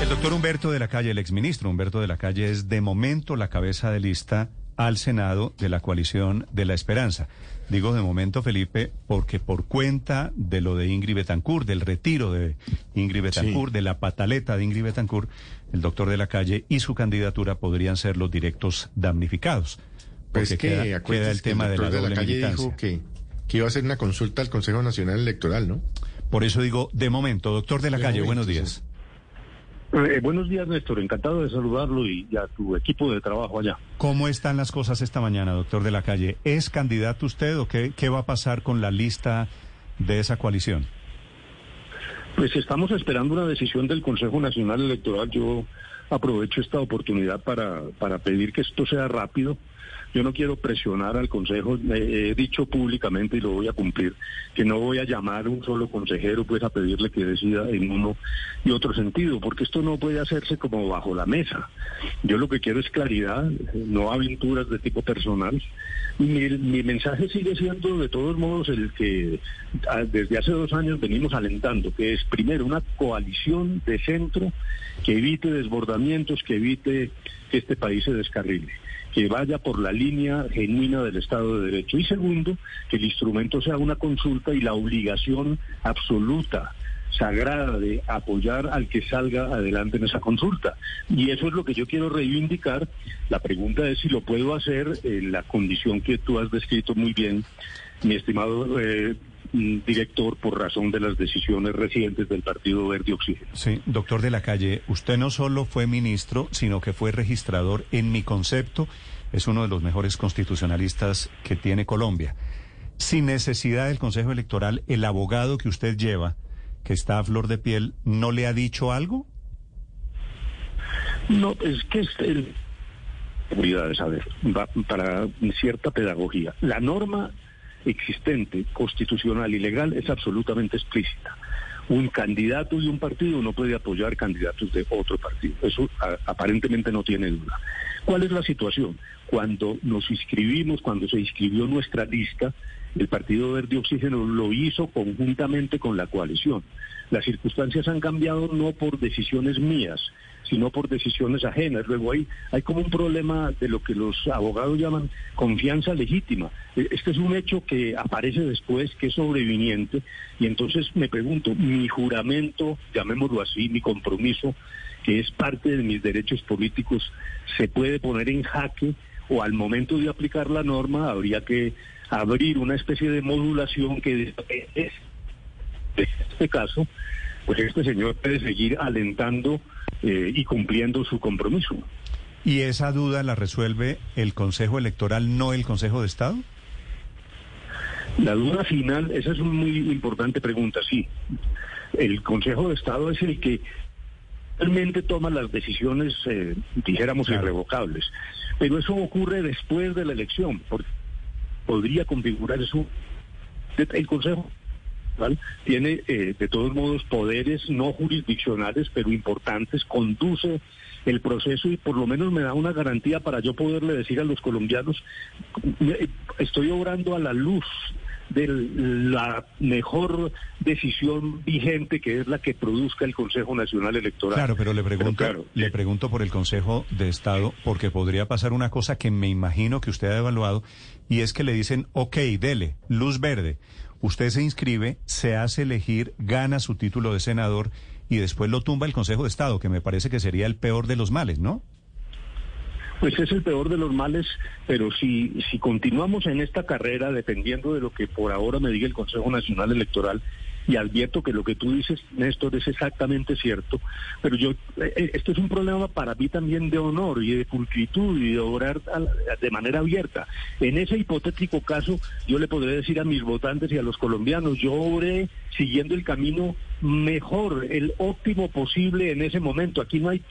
El doctor Humberto de la Calle, el exministro Humberto de la Calle, es de momento la cabeza de lista al Senado de la coalición de la esperanza. Digo de momento, Felipe, porque por cuenta de lo de Ingrid Betancourt, del retiro de Ingrid Betancourt, de la pataleta de Ingrid Betancourt, el doctor de la Calle y su candidatura podrían ser los directos damnificados. Pues que queda, el que tema de la doble calle militancia. dijo que, que iba a hacer una consulta al Consejo Nacional Electoral, ¿no? Por eso digo, de momento, doctor de la De Calle, momento, buenos días. Eh, buenos días, Néstor. Encantado de saludarlo y, y a tu equipo de trabajo allá. ¿Cómo están las cosas esta mañana, doctor de la Calle? ¿Es candidato usted o qué, qué va a pasar con la lista de esa coalición? Pues estamos esperando una decisión del Consejo Nacional Electoral. Yo aprovecho esta oportunidad para, para pedir que esto sea rápido. Yo no quiero presionar al Consejo. Eh, he dicho públicamente y lo voy a cumplir que no voy a llamar a un solo consejero pues a pedirle que decida en uno y otro sentido, porque esto no puede hacerse como bajo la mesa. Yo lo que quiero es claridad, no aventuras de tipo personal. Mi, mi mensaje sigue siendo de todos modos el que ah, desde hace dos años venimos alentando, que es primero una coalición de centro que evite desbordamientos, que evite que este país se descarrile que vaya por la línea genuina del Estado de Derecho. Y segundo, que el instrumento sea una consulta y la obligación absoluta sagrada de apoyar al que salga adelante en esa consulta. Y eso es lo que yo quiero reivindicar. La pregunta es si lo puedo hacer en la condición que tú has descrito muy bien, mi estimado eh, director, por razón de las decisiones recientes del Partido Verde Oxígeno. Sí, doctor de la Calle, usted no solo fue ministro, sino que fue registrador. En mi concepto, es uno de los mejores constitucionalistas que tiene Colombia. Sin necesidad del Consejo Electoral, el abogado que usted lleva, que está a flor de piel, ¿no le ha dicho algo? No, es que es el... Cuidado saber, va para cierta pedagogía. La norma existente, constitucional y legal, es absolutamente explícita. Un candidato de un partido no puede apoyar candidatos de otro partido. Eso a- aparentemente no tiene duda. ¿Cuál es la situación? Cuando nos inscribimos, cuando se inscribió nuestra lista, el Partido Verde Oxígeno lo hizo conjuntamente con la coalición. Las circunstancias han cambiado no por decisiones mías, sino por decisiones ajenas. Luego hay, hay como un problema de lo que los abogados llaman confianza legítima. E- Este es un hecho que aparece después, que es sobreviniente, y entonces me pregunto, mi juramento, llamémoslo así, mi compromiso, que es parte de mis derechos políticos, ¿se puede poner en jaque o al momento de aplicar la norma habría que abrir una especie de modulación que en este caso, pues este señor puede seguir alentando eh, y cumpliendo su compromiso. ¿Y esa duda la resuelve el Consejo Electoral, no el Consejo de Estado? La duda final, esa es una muy importante pregunta, sí. El Consejo de Estado es el que realmente toma las decisiones, eh, dijéramos, Claro. irrevocables. Pero eso ocurre después de la elección, porque podría configurar eso. El Consejo ¿vale? tiene eh, de todos modos poderes no jurisdiccionales, pero importantes, conduce el proceso y por lo menos me da una garantía para yo poderle decir a los colombianos, eh, estoy obrando a la luz de la mejor decisión vigente que es la que produzca el Consejo Nacional Electoral. Claro, pero le pregunto, claro, le eh, pregunto por el Consejo de Estado, porque podría pasar una cosa que me imagino que usted ha evaluado, y es que le dicen, ok, dele, luz verde. Usted se inscribe, se hace elegir, gana su título de senador y después lo tumba el Consejo de Estado, que me parece que sería el peor de los males, ¿no? Pues es el peor de los males, pero si, si continuamos en esta carrera, dependiendo de lo que por ahora me diga el Consejo Nacional Electoral, y advierto que lo que tú dices, Néstor, es exactamente cierto, pero yo, esto es un problema para mí también de honor y de pulcritud y de obrar de manera abierta. En ese hipotético caso, yo le podré decir a mis votantes y a los colombianos, yo obré siguiendo el camino mejor, el óptimo posible en ese momento. Aquí no hay...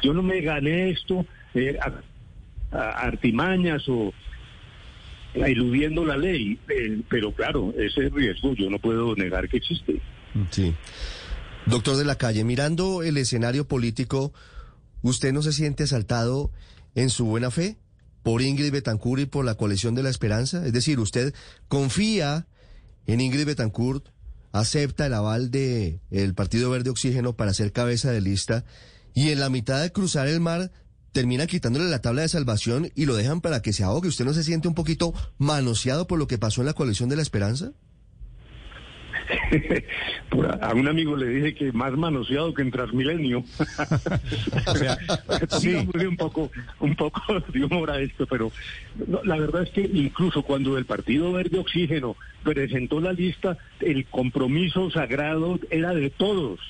yo no me gané esto eh, a artimañas o eludiendo la ley, eh, pero claro, ese riesgo yo no puedo negar que existe. Sí. Doctor de la Calle, mirando el escenario político, ¿usted no se siente asaltado en su buena fe por Ingrid Betancourt y por la coalición de la esperanza? Es decir, ¿usted confía en Ingrid Betancourt, acepta el aval de el Partido Verde Oxígeno para ser cabeza de lista y en la mitad de cruzar el mar terminan quitándole la tabla de salvación y lo dejan para que se ahogue. ¿Usted no se siente un poquito manoseado por lo que pasó en la coalición de la esperanza? a un amigo le dije que más manoseado que en Transmilenio. o sea, sí. un poco, un poco de humor a esto, pero la verdad es que incluso cuando el Partido Verde Oxígeno presentó la lista, el compromiso sagrado era de todos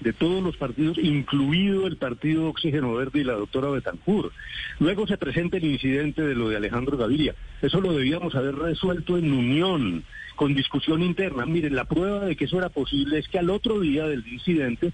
de todos los partidos, incluido el Partido Oxígeno Verde y la doctora Betancourt. Luego se presenta el incidente de lo de Alejandro Gaviria. Eso lo debíamos haber resuelto en unión, con discusión interna. Miren, la prueba de que eso era posible es que al otro día del incidente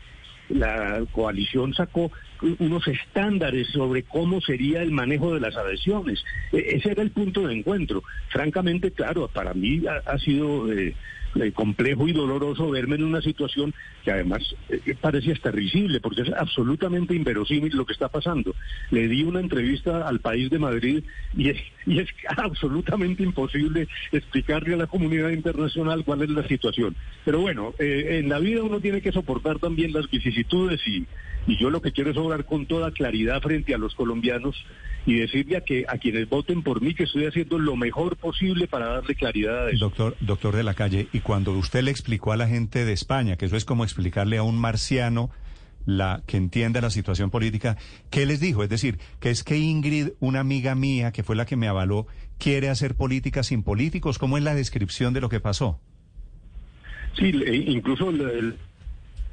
la coalición sacó unos estándares sobre cómo sería el manejo de las adhesiones. E, ese era el punto de encuentro. Francamente, claro, para mí ha, sido eh, eh, complejo y doloroso verme en una situación que además eh, parece hasta risible, porque es absolutamente inverosímil lo que está pasando. Le di una entrevista al país de Madrid y es, y es absolutamente imposible explicarle a la comunidad internacional cuál es la situación. Pero bueno, eh, en la vida uno tiene que soportar también las vicisitudes y, y yo lo que quiero es hablar con toda claridad frente a los colombianos y decirle a que a quienes voten por mí que estoy haciendo lo mejor posible para darle claridad a eso. Doctor, doctor de la calle, y cuando usted le explicó a la gente de España, que eso es como explicarle a un marciano la que entienda la situación política, ¿qué les dijo? Es decir, que es que Ingrid, una amiga mía, que fue la que me avaló, quiere hacer política sin políticos. ¿Cómo es la descripción de lo que pasó? Sí, incluso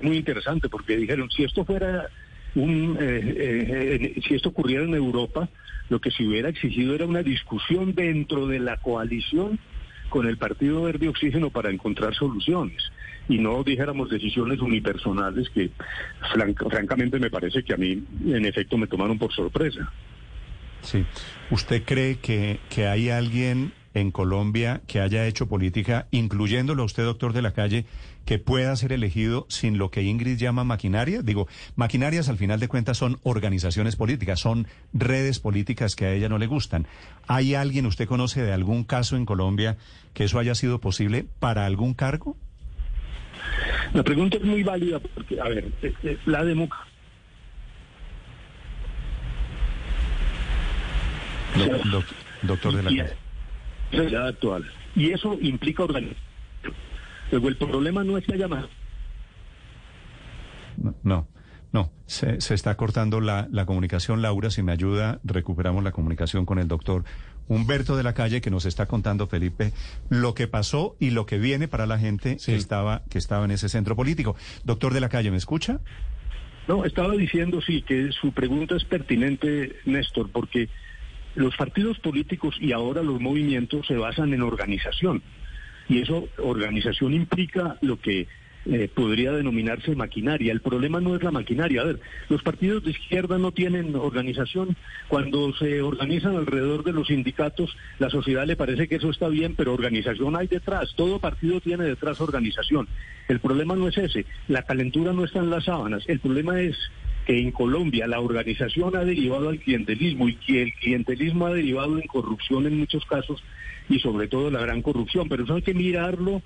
muy interesante, porque dijeron, si esto fuera un, eh, eh, si esto ocurriera en Europa, lo que se hubiera exigido era una discusión dentro de la coalición con el Partido Verde Oxígeno para encontrar soluciones y no dijéramos decisiones unipersonales que francamente me parece que a mí en efecto me tomaron por sorpresa. Sí. ¿Usted cree que, que hay alguien en Colombia que haya hecho política, incluyéndolo a usted, doctor de la calle, que pueda ser elegido sin lo que Ingrid llama maquinaria? Digo, maquinarias al final de cuentas son organizaciones políticas, son redes políticas que a ella no le gustan. ¿Hay alguien, usted conoce de algún caso en Colombia que eso haya sido posible para algún cargo? La pregunta es muy válida porque, a ver, eh, eh, la democracia... doctor de la calle actual. Y eso implica organización. Luego, el problema no es que haya más. No, no, Se, se, está cortando la, la, comunicación. Laura, si me ayuda, recuperamos la comunicación con el doctor Humberto de la Calle, que nos está contando, Felipe, lo que pasó y lo que viene para la gente que, estaba, que estaba en ese centro político. Doctor de la Calle, ¿me escucha? No, estaba diciendo, sí, que su pregunta es pertinente, Néstor, porque los partidos políticos y ahora los movimientos se basan en organización. Y eso, organización implica lo que eh, podría denominarse maquinaria. El problema no es la maquinaria. A ver, los partidos de izquierda no tienen organización. Cuando se organizan alrededor de los sindicatos, la sociedad le parece que eso está bien, pero organización hay detrás. Todo partido tiene detrás organización. El problema no es ese. La calentura no está en las sábanas. El problema es que en Colombia la organización ha derivado al clientelismo y que el clientelismo ha derivado en corrupción en muchos casos y sobre todo la gran corrupción. Pero eso hay que mirarlo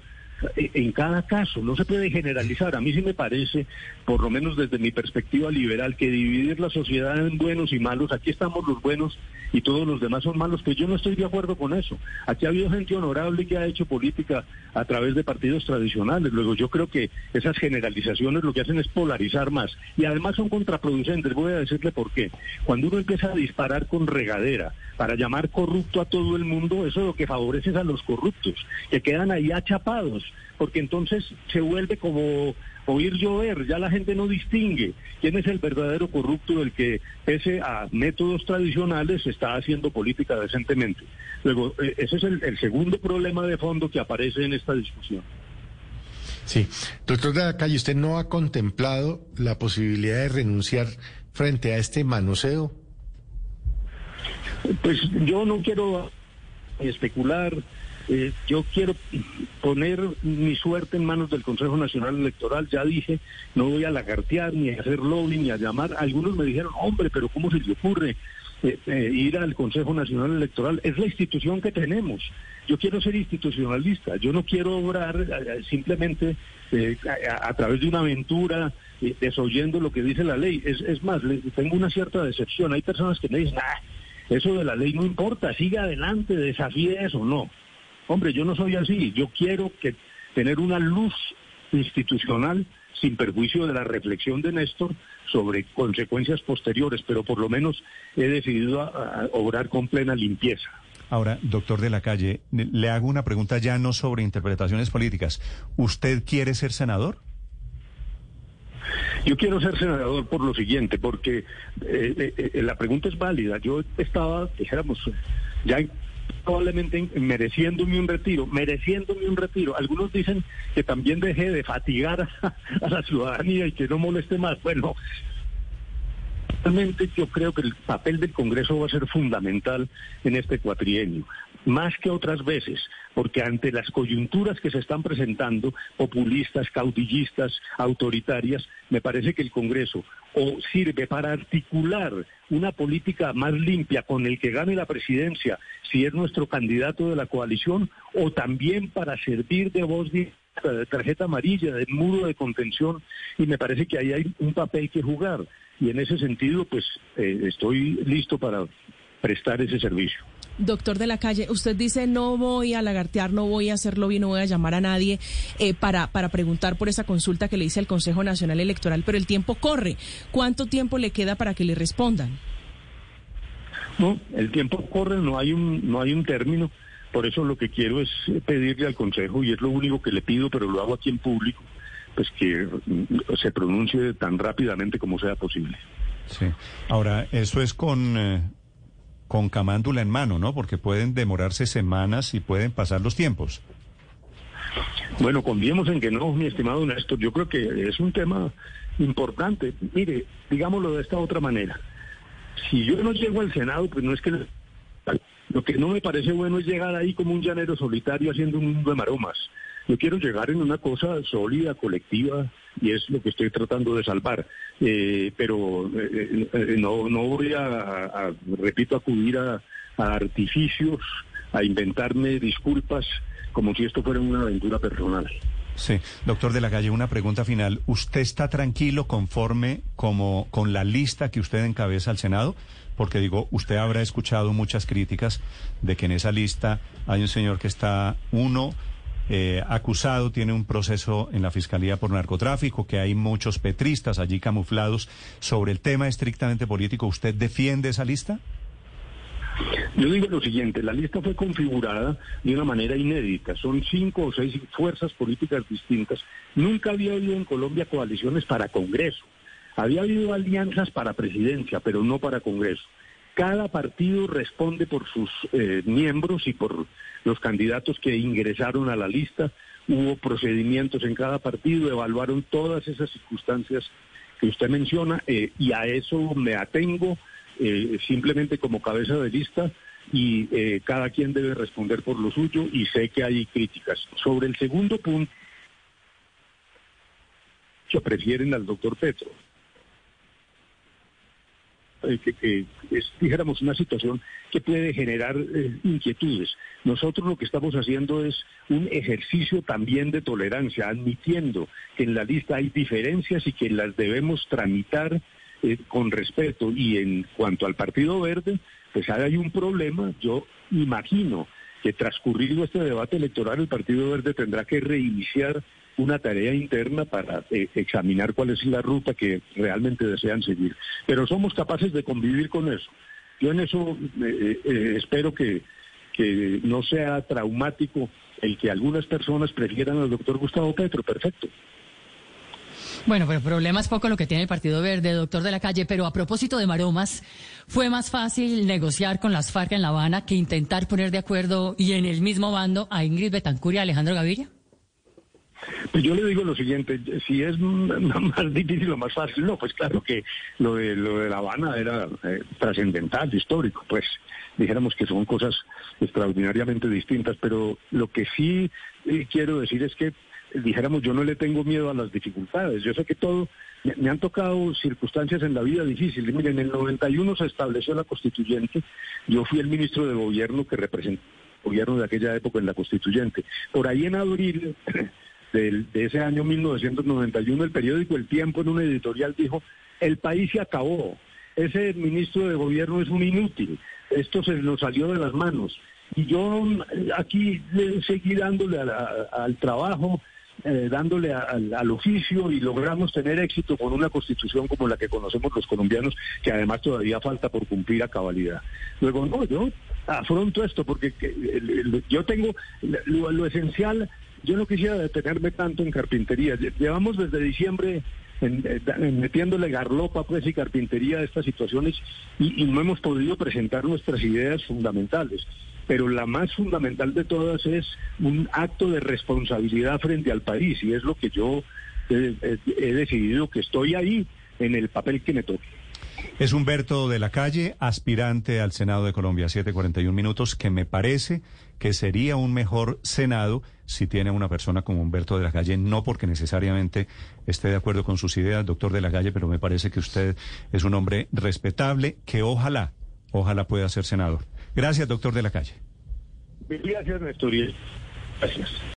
en cada caso, no se puede generalizar. A mí sí me parece, por lo menos desde mi perspectiva liberal, que dividir la sociedad en buenos y malos, aquí estamos los buenos y todos los demás son malos, que yo no estoy de acuerdo con eso. Aquí ha habido gente honorable que ha hecho política a través de partidos tradicionales. Luego yo creo que esas generalizaciones lo que hacen es polarizar más y además son contraproducentes. Voy a decirle por qué. Cuando uno empieza a disparar con regadera para llamar corrupto a todo el mundo, eso lo que favorece es a los corruptos, que quedan ahí achapados porque entonces se vuelve como oír llover, ya la gente no distingue quién es el verdadero corrupto del que, pese a métodos tradicionales, está haciendo política decentemente. Luego, eh, ese es el, segundo problema de fondo que aparece en esta discusión. Sí, doctor de la calle, ¿usted no ha contemplado la posibilidad de renunciar frente a este manoseo? Pues yo no quiero especular, eh, yo quiero poner mi suerte en manos del Consejo Nacional Electoral. Ya dije, no voy a lagartear, ni a hacer lobby, ni a llamar. Algunos me dijeron, hombre, pero ¿cómo se le ocurre? eh, eh, ir al Consejo Nacional Electoral. Es la institución que tenemos. Yo quiero ser institucionalista. Yo no quiero obrar eh, simplemente a, a, través de una aventura, desoyendo lo que dice la ley. Es, es más, tengo una cierta decepción. Hay personas que me dicen, ah, eso de la ley no importa, siga adelante, desafíe eso. No. Hombre, yo no soy así. Yo quiero que tener una luz institucional sin perjuicio de la reflexión de Néstor sobre consecuencias posteriores, pero por lo menos he decidido a, obrar con plena limpieza. Ahora, doctor de la calle, le hago una pregunta ya no sobre interpretaciones políticas. ¿Usted quiere ser senador? Yo quiero ser senador por lo siguiente, porque eh, eh, eh, la pregunta es válida. Yo estaba, dijéramos, ya probablemente mereciéndome un retiro, mereciéndome un retiro. Algunos dicen que también deje de fatigar a, la ciudadanía y que no moleste más. Bueno, realmente yo creo que el papel del Congreso va a ser fundamental en este cuatrienio más que otras veces, porque ante las coyunturas que se están presentando, populistas, caudillistas, autoritarias, me parece que el Congreso o sirve para articular una política más limpia con el que gane la presidencia, si es nuestro candidato de la coalición, o también para servir de voz de tarjeta amarilla, de muro de contención, y me parece que ahí hay un papel que jugar. Y en ese sentido, pues eh, estoy listo para prestar ese servicio. Doctor de la calle, usted dice no voy a lagartear, no voy a hacerlo bien, no voy a llamar a nadie eh, para, para preguntar por esa consulta que le hice al Consejo Nacional Electoral, pero el tiempo corre. ¿Cuánto tiempo le queda para que le respondan? No, el tiempo corre, no hay un, no hay un término. Por eso lo que quiero es pedirle al Consejo, y es lo único que le pido, pero lo hago aquí en público, pues que mm, se pronuncie tan rápidamente como sea posible. Sí. Ahora, eso es con... Con camándula en mano, ¿no? Porque pueden demorarse semanas y pueden pasar los tiempos. Bueno, conviemos en que no, mi estimado Néstor. Yo creo que es un tema importante. Mire, digámoslo de esta otra manera. Si yo no llego al Senado, pues no es que... Lo que no me parece bueno es llegar ahí como un llanero solitario haciendo un mundo de maromas. Yo quiero llegar en una cosa sólida, colectiva, y es lo que estoy tratando de salvar. Eh, pero eh, eh, no, no voy a, repito, acudir a, artificios, a inventarme disculpas como si esto fuera una aventura personal. Sí, doctor de la Calle, una pregunta final. ¿Usted está tranquilo conforme como con la lista que usted encabeza al Senado? Porque digo, usted habrá escuchado muchas críticas de que en esa lista hay un señor que está uno eh, acusado, tiene un proceso en la Fiscalía por narcotráfico, que hay muchos petristas allí camuflados. Sobre el tema estrictamente político, ¿usted defiende esa lista? Yo digo lo siguiente, la lista fue configurada de una manera inédita, son cinco o seis fuerzas políticas distintas. Nunca había habido en Colombia coaliciones para Congreso, había habido alianzas para presidencia, pero no para Congreso. Cada partido responde por sus eh, miembros y por los candidatos que ingresaron a la lista. Hubo procedimientos en cada partido, evaluaron todas esas circunstancias que usted menciona eh, y a eso me atengo eh, simplemente como cabeza de lista y cada quien debe responder por lo suyo y sé que hay críticas. Sobre el segundo punto, que prefieren al doctor Petro. Eh, que, es, dijéramos, una situación que puede generar eh, inquietudes. Nosotros lo que estamos haciendo es un ejercicio también de tolerancia, admitiendo que en la lista hay diferencias y que las debemos tramitar eh, con respeto. Y en cuanto al Partido Verde, pues hay un problema, yo imagino que transcurrido este debate electoral el Partido Verde tendrá que reiniciar una tarea interna para eh, examinar cuál es la ruta que realmente desean seguir. Pero somos capaces de convivir con eso. Yo en eso eh, eh, espero que, que no sea traumático el que algunas personas prefieran al doctor Gustavo Petro. Perfecto. Bueno, pero el problema es poco lo que tiene el Partido Verde, doctor de la calle. Pero a propósito de maromas, ¿fue más fácil negociar con las FARC en La Habana que intentar poner de acuerdo y en el mismo bando a Ingrid Betancourt y a Alejandro Gaviria? Pues yo le digo lo siguiente, si es más difícil o más fácil, no, pues claro que lo de, lo de La Habana era eh, trascendental, histórico, pues dijéramos que son cosas extraordinariamente distintas, pero lo que sí eh, quiero decir es que dijéramos yo no le tengo miedo a las dificultades, yo sé que todo me, han tocado circunstancias en la vida difíciles. Miren, en el 91 se estableció la constituyente. Yo fui el ministro de gobierno que representó el gobierno de aquella época en la constituyente. Por ahí en abril de, de ese año 1991, el periódico El Tiempo en un editorial dijo, el país se acabó. Ese ministro de gobierno es un inútil. Esto se nos salió de las manos. Y yo aquí seguí dándole al trabajo, eh, dándole al, oficio y logramos tener éxito con una constitución como la que conocemos los colombianos, que además todavía falta por cumplir a cabalidad. Luego, no, yo afronto esto porque yo tengo lo, esencial, yo no quisiera detenerme tanto en carpintería. Llevamos desde diciembre metiéndole garlopa pues y carpintería a estas situaciones y no hemos podido presentar nuestras ideas fundamentales pero la más fundamental de todas es un acto de responsabilidad frente al país y es lo que yo he decidido que estoy ahí en el papel que me toque. Es Humberto de la Calle, aspirante al Senado de Colombia, 741 minutos, que me parece que sería un mejor Senado si tiene una persona como Humberto de la Calle, no porque necesariamente esté de acuerdo con sus ideas, doctor de la Calle, pero me parece que usted es un hombre respetable que ojalá, ojalá pueda ser senador. Gracias, doctor de la calle. Gracias, Néstor. Gracias.